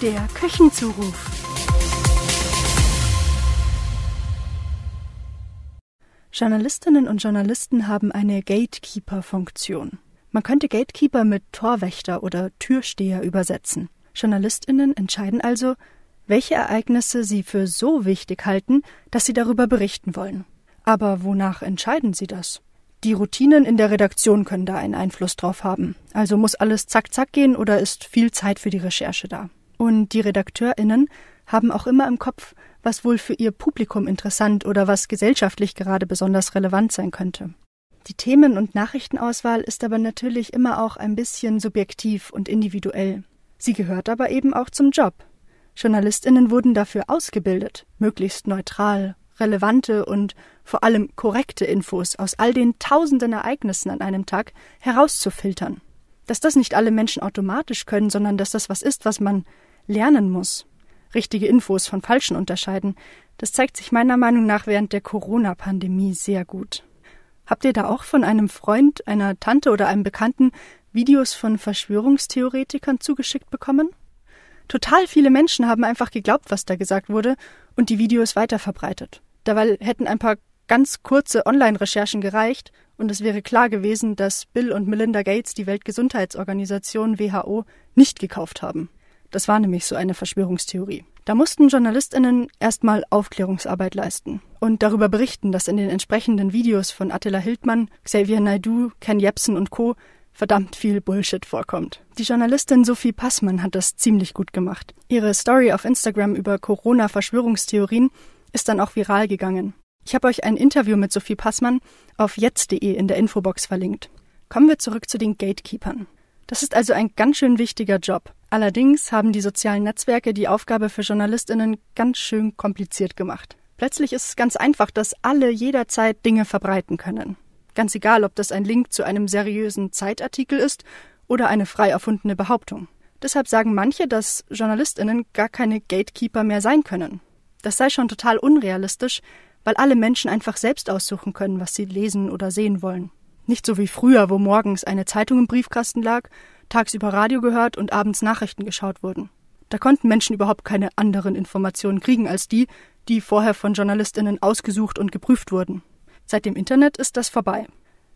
Der Küchenzuruf. Journalistinnen und Journalisten haben eine Gatekeeper-Funktion. Man könnte Gatekeeper mit Torwächter oder Türsteher übersetzen. Journalistinnen entscheiden also, welche Ereignisse sie für so wichtig halten, dass sie darüber berichten wollen. Aber wonach entscheiden sie das? Die Routinen in der Redaktion können da einen Einfluss drauf haben. Also muss alles zack zack gehen oder ist viel Zeit für die Recherche da. Und die Redakteurinnen haben auch immer im Kopf, was wohl für ihr Publikum interessant oder was gesellschaftlich gerade besonders relevant sein könnte. Die Themen- und Nachrichtenauswahl ist aber natürlich immer auch ein bisschen subjektiv und individuell. Sie gehört aber eben auch zum Job. Journalistinnen wurden dafür ausgebildet, möglichst neutral, relevante und vor allem korrekte Infos aus all den tausenden Ereignissen an einem Tag herauszufiltern. Dass das nicht alle Menschen automatisch können, sondern dass das was ist, was man lernen muss. Richtige Infos von falschen unterscheiden, das zeigt sich meiner Meinung nach während der Corona-Pandemie sehr gut. Habt ihr da auch von einem Freund, einer Tante oder einem Bekannten Videos von Verschwörungstheoretikern zugeschickt bekommen? Total viele Menschen haben einfach geglaubt, was da gesagt wurde und die Videos weiterverbreitet. Dabei hätten ein paar ganz kurze Online-Recherchen gereicht und es wäre klar gewesen, dass Bill und Melinda Gates die Weltgesundheitsorganisation WHO nicht gekauft haben. Das war nämlich so eine Verschwörungstheorie. Da mussten JournalistInnen erstmal Aufklärungsarbeit leisten und darüber berichten, dass in den entsprechenden Videos von Attila Hildmann, Xavier Naidu, Ken Jebsen und Co. verdammt viel Bullshit vorkommt. Die Journalistin Sophie Passmann hat das ziemlich gut gemacht. Ihre Story auf Instagram über Corona-Verschwörungstheorien ist dann auch viral gegangen. Ich habe euch ein Interview mit Sophie Passmann auf jetzt.de in der Infobox verlinkt. Kommen wir zurück zu den Gatekeepern. Das ist also ein ganz schön wichtiger Job. Allerdings haben die sozialen Netzwerke die Aufgabe für Journalistinnen ganz schön kompliziert gemacht. Plötzlich ist es ganz einfach, dass alle jederzeit Dinge verbreiten können. Ganz egal, ob das ein Link zu einem seriösen Zeitartikel ist oder eine frei erfundene Behauptung. Deshalb sagen manche, dass Journalistinnen gar keine Gatekeeper mehr sein können. Das sei schon total unrealistisch, weil alle Menschen einfach selbst aussuchen können, was sie lesen oder sehen wollen. Nicht so wie früher, wo morgens eine Zeitung im Briefkasten lag, tagsüber Radio gehört und abends Nachrichten geschaut wurden. Da konnten Menschen überhaupt keine anderen Informationen kriegen als die, die vorher von Journalistinnen ausgesucht und geprüft wurden. Seit dem Internet ist das vorbei.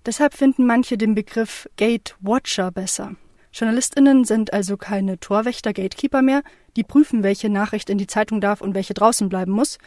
Deshalb finden manche den Begriff Gate Watcher besser. Journalistinnen sind also keine Torwächter, Gatekeeper mehr, die prüfen, welche Nachricht in die Zeitung darf und welche draußen bleiben muss,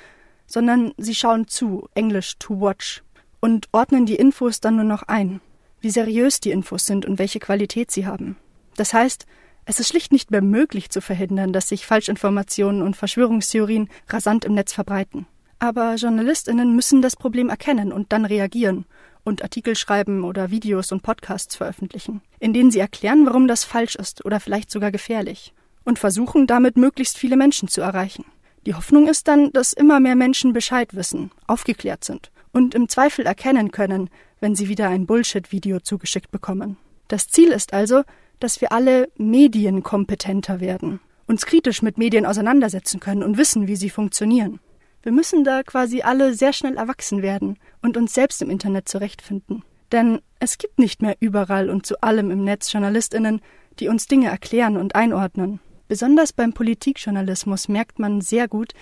sondern sie schauen zu, Englisch to watch, und ordnen die Infos dann nur noch ein, wie seriös die Infos sind und welche Qualität sie haben. Das heißt, es ist schlicht nicht mehr möglich zu verhindern, dass sich Falschinformationen und Verschwörungstheorien rasant im Netz verbreiten. Aber Journalistinnen müssen das Problem erkennen und dann reagieren und Artikel schreiben oder Videos und Podcasts veröffentlichen, in denen sie erklären, warum das falsch ist oder vielleicht sogar gefährlich und versuchen damit möglichst viele Menschen zu erreichen. Die Hoffnung ist dann, dass immer mehr Menschen Bescheid wissen, aufgeklärt sind und im Zweifel erkennen können, wenn sie wieder ein Bullshit-Video zugeschickt bekommen. Das Ziel ist also, dass wir alle medienkompetenter werden, uns kritisch mit Medien auseinandersetzen können und wissen, wie sie funktionieren. Wir müssen da quasi alle sehr schnell erwachsen werden und uns selbst im Internet zurechtfinden. Denn es gibt nicht mehr überall und zu allem im Netz Journalistinnen, die uns Dinge erklären und einordnen. Besonders beim Politikjournalismus merkt man sehr gut,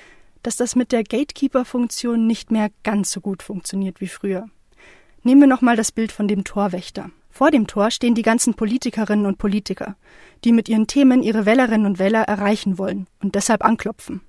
dass das mit der Gatekeeper-Funktion nicht mehr ganz so gut funktioniert wie früher. Nehmen wir nochmal das Bild von dem Torwächter. Vor dem Tor stehen die ganzen Politikerinnen und Politiker, die mit ihren Themen ihre Wählerinnen und Wähler erreichen wollen und deshalb anklopfen.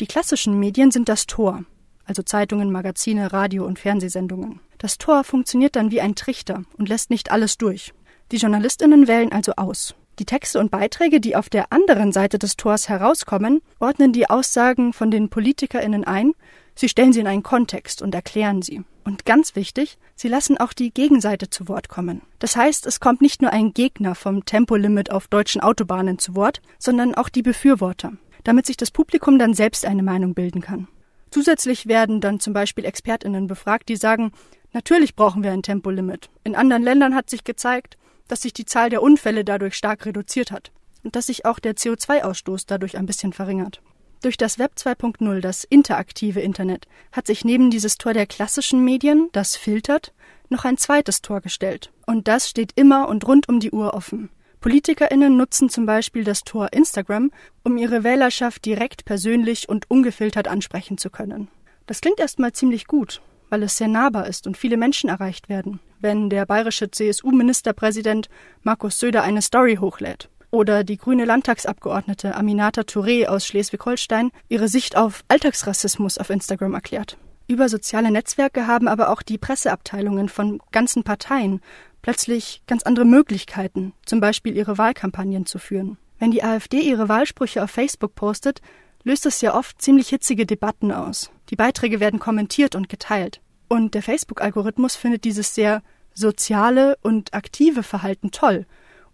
Die klassischen Medien sind das Tor, also Zeitungen, Magazine, Radio und Fernsehsendungen. Das Tor funktioniert dann wie ein Trichter und lässt nicht alles durch. Die Journalistinnen wählen also aus. Die Texte und Beiträge, die auf der anderen Seite des Tors herauskommen, ordnen die Aussagen von den PolitikerInnen ein, sie stellen sie in einen Kontext und erklären sie. Und ganz wichtig, sie lassen auch die Gegenseite zu Wort kommen. Das heißt, es kommt nicht nur ein Gegner vom Tempolimit auf deutschen Autobahnen zu Wort, sondern auch die Befürworter damit sich das Publikum dann selbst eine Meinung bilden kann. Zusätzlich werden dann zum Beispiel Expertinnen befragt, die sagen, natürlich brauchen wir ein Tempolimit. In anderen Ländern hat sich gezeigt, dass sich die Zahl der Unfälle dadurch stark reduziert hat und dass sich auch der CO2-Ausstoß dadurch ein bisschen verringert. Durch das Web 2.0, das interaktive Internet, hat sich neben dieses Tor der klassischen Medien, das filtert, noch ein zweites Tor gestellt. Und das steht immer und rund um die Uhr offen. PolitikerInnen nutzen zum Beispiel das Tor Instagram, um ihre Wählerschaft direkt persönlich und ungefiltert ansprechen zu können. Das klingt erstmal ziemlich gut, weil es sehr nahbar ist und viele Menschen erreicht werden, wenn der bayerische CSU-Ministerpräsident Markus Söder eine Story hochlädt. Oder die grüne Landtagsabgeordnete Aminata Touré aus Schleswig-Holstein ihre Sicht auf Alltagsrassismus auf Instagram erklärt. Über soziale Netzwerke haben aber auch die Presseabteilungen von ganzen Parteien plötzlich ganz andere Möglichkeiten, zum Beispiel ihre Wahlkampagnen zu führen. Wenn die AfD ihre Wahlsprüche auf Facebook postet, löst es ja oft ziemlich hitzige Debatten aus. Die Beiträge werden kommentiert und geteilt. Und der Facebook-Algorithmus findet dieses sehr soziale und aktive Verhalten toll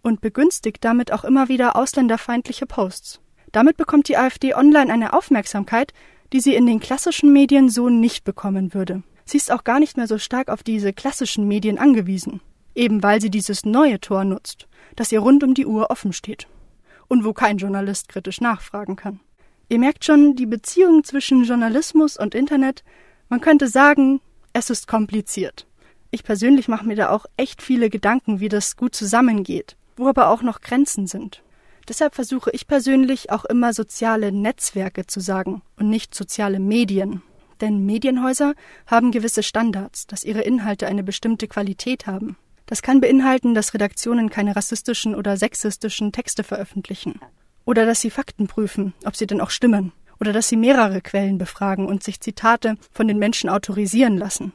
und begünstigt damit auch immer wieder ausländerfeindliche Posts. Damit bekommt die AfD online eine Aufmerksamkeit, die sie in den klassischen Medien so nicht bekommen würde. Sie ist auch gar nicht mehr so stark auf diese klassischen Medien angewiesen eben weil sie dieses neue Tor nutzt, das ihr rund um die Uhr offen steht und wo kein Journalist kritisch nachfragen kann. Ihr merkt schon die Beziehung zwischen Journalismus und Internet, man könnte sagen, es ist kompliziert. Ich persönlich mache mir da auch echt viele Gedanken, wie das gut zusammengeht, wo aber auch noch Grenzen sind. Deshalb versuche ich persönlich auch immer soziale Netzwerke zu sagen und nicht soziale Medien. Denn Medienhäuser haben gewisse Standards, dass ihre Inhalte eine bestimmte Qualität haben. Das kann beinhalten, dass Redaktionen keine rassistischen oder sexistischen Texte veröffentlichen. Oder dass sie Fakten prüfen, ob sie denn auch stimmen. Oder dass sie mehrere Quellen befragen und sich Zitate von den Menschen autorisieren lassen.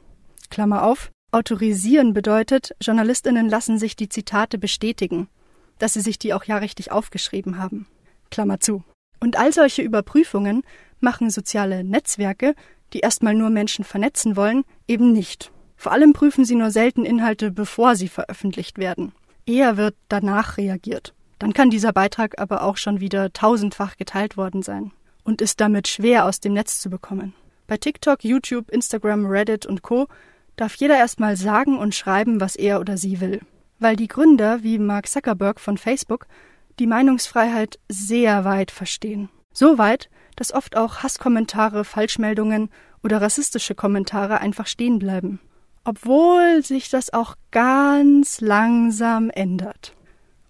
Klammer auf. Autorisieren bedeutet, Journalistinnen lassen sich die Zitate bestätigen, dass sie sich die auch ja richtig aufgeschrieben haben. Klammer zu. Und all solche Überprüfungen machen soziale Netzwerke, die erstmal nur Menschen vernetzen wollen, eben nicht. Vor allem prüfen sie nur selten Inhalte, bevor sie veröffentlicht werden. Eher wird danach reagiert. Dann kann dieser Beitrag aber auch schon wieder tausendfach geteilt worden sein und ist damit schwer aus dem Netz zu bekommen. Bei TikTok, YouTube, Instagram, Reddit und Co. darf jeder erstmal sagen und schreiben, was er oder sie will. Weil die Gründer wie Mark Zuckerberg von Facebook die Meinungsfreiheit sehr weit verstehen. So weit, dass oft auch Hasskommentare, Falschmeldungen oder rassistische Kommentare einfach stehen bleiben obwohl sich das auch ganz langsam ändert.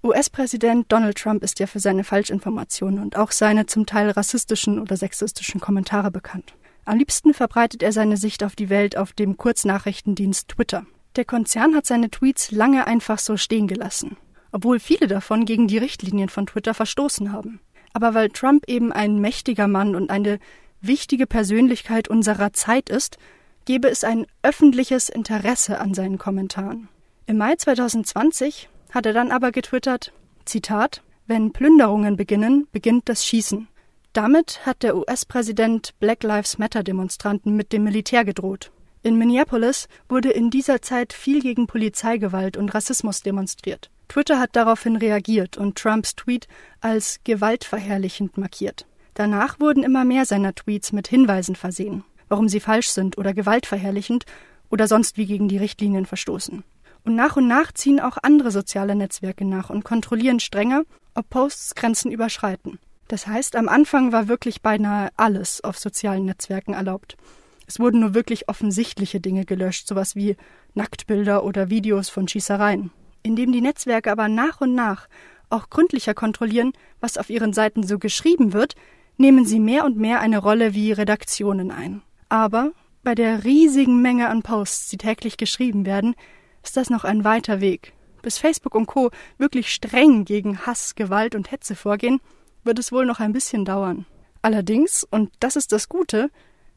US-Präsident Donald Trump ist ja für seine Falschinformationen und auch seine zum Teil rassistischen oder sexistischen Kommentare bekannt. Am liebsten verbreitet er seine Sicht auf die Welt auf dem Kurznachrichtendienst Twitter. Der Konzern hat seine Tweets lange einfach so stehen gelassen, obwohl viele davon gegen die Richtlinien von Twitter verstoßen haben. Aber weil Trump eben ein mächtiger Mann und eine wichtige Persönlichkeit unserer Zeit ist, gebe es ein öffentliches Interesse an seinen Kommentaren. Im Mai 2020 hat er dann aber getwittert, Zitat, wenn Plünderungen beginnen, beginnt das Schießen. Damit hat der US-Präsident Black Lives Matter Demonstranten mit dem Militär gedroht. In Minneapolis wurde in dieser Zeit viel gegen Polizeigewalt und Rassismus demonstriert. Twitter hat daraufhin reagiert und Trumps Tweet als gewaltverherrlichend markiert. Danach wurden immer mehr seiner Tweets mit Hinweisen versehen warum sie falsch sind oder gewaltverherrlichend oder sonst wie gegen die Richtlinien verstoßen. Und nach und nach ziehen auch andere soziale Netzwerke nach und kontrollieren strenger, ob Posts Grenzen überschreiten. Das heißt, am Anfang war wirklich beinahe alles auf sozialen Netzwerken erlaubt. Es wurden nur wirklich offensichtliche Dinge gelöscht, sowas wie Nacktbilder oder Videos von Schießereien. Indem die Netzwerke aber nach und nach auch gründlicher kontrollieren, was auf ihren Seiten so geschrieben wird, nehmen sie mehr und mehr eine Rolle wie Redaktionen ein. Aber bei der riesigen Menge an Posts, die täglich geschrieben werden, ist das noch ein weiter Weg. Bis Facebook und Co. wirklich streng gegen Hass, Gewalt und Hetze vorgehen, wird es wohl noch ein bisschen dauern. Allerdings, und das ist das Gute,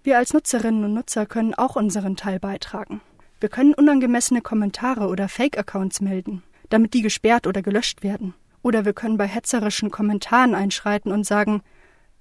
wir als Nutzerinnen und Nutzer können auch unseren Teil beitragen. Wir können unangemessene Kommentare oder Fake-Accounts melden, damit die gesperrt oder gelöscht werden. Oder wir können bei hetzerischen Kommentaren einschreiten und sagen,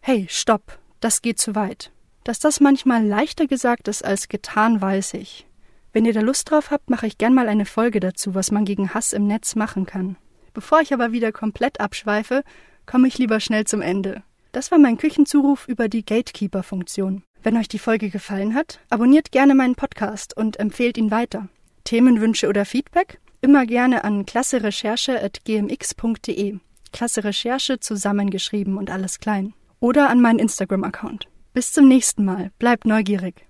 hey, stopp, das geht zu weit. Dass das manchmal leichter gesagt ist als getan, weiß ich. Wenn ihr da Lust drauf habt, mache ich gern mal eine Folge dazu, was man gegen Hass im Netz machen kann. Bevor ich aber wieder komplett abschweife, komme ich lieber schnell zum Ende. Das war mein Küchenzuruf über die Gatekeeper-Funktion. Wenn euch die Folge gefallen hat, abonniert gerne meinen Podcast und empfehlt ihn weiter. Themenwünsche oder Feedback? Immer gerne an klasserecherche.gmx.de. Klasse Recherche zusammengeschrieben und alles klein. Oder an meinen Instagram-Account. Bis zum nächsten Mal. Bleibt neugierig.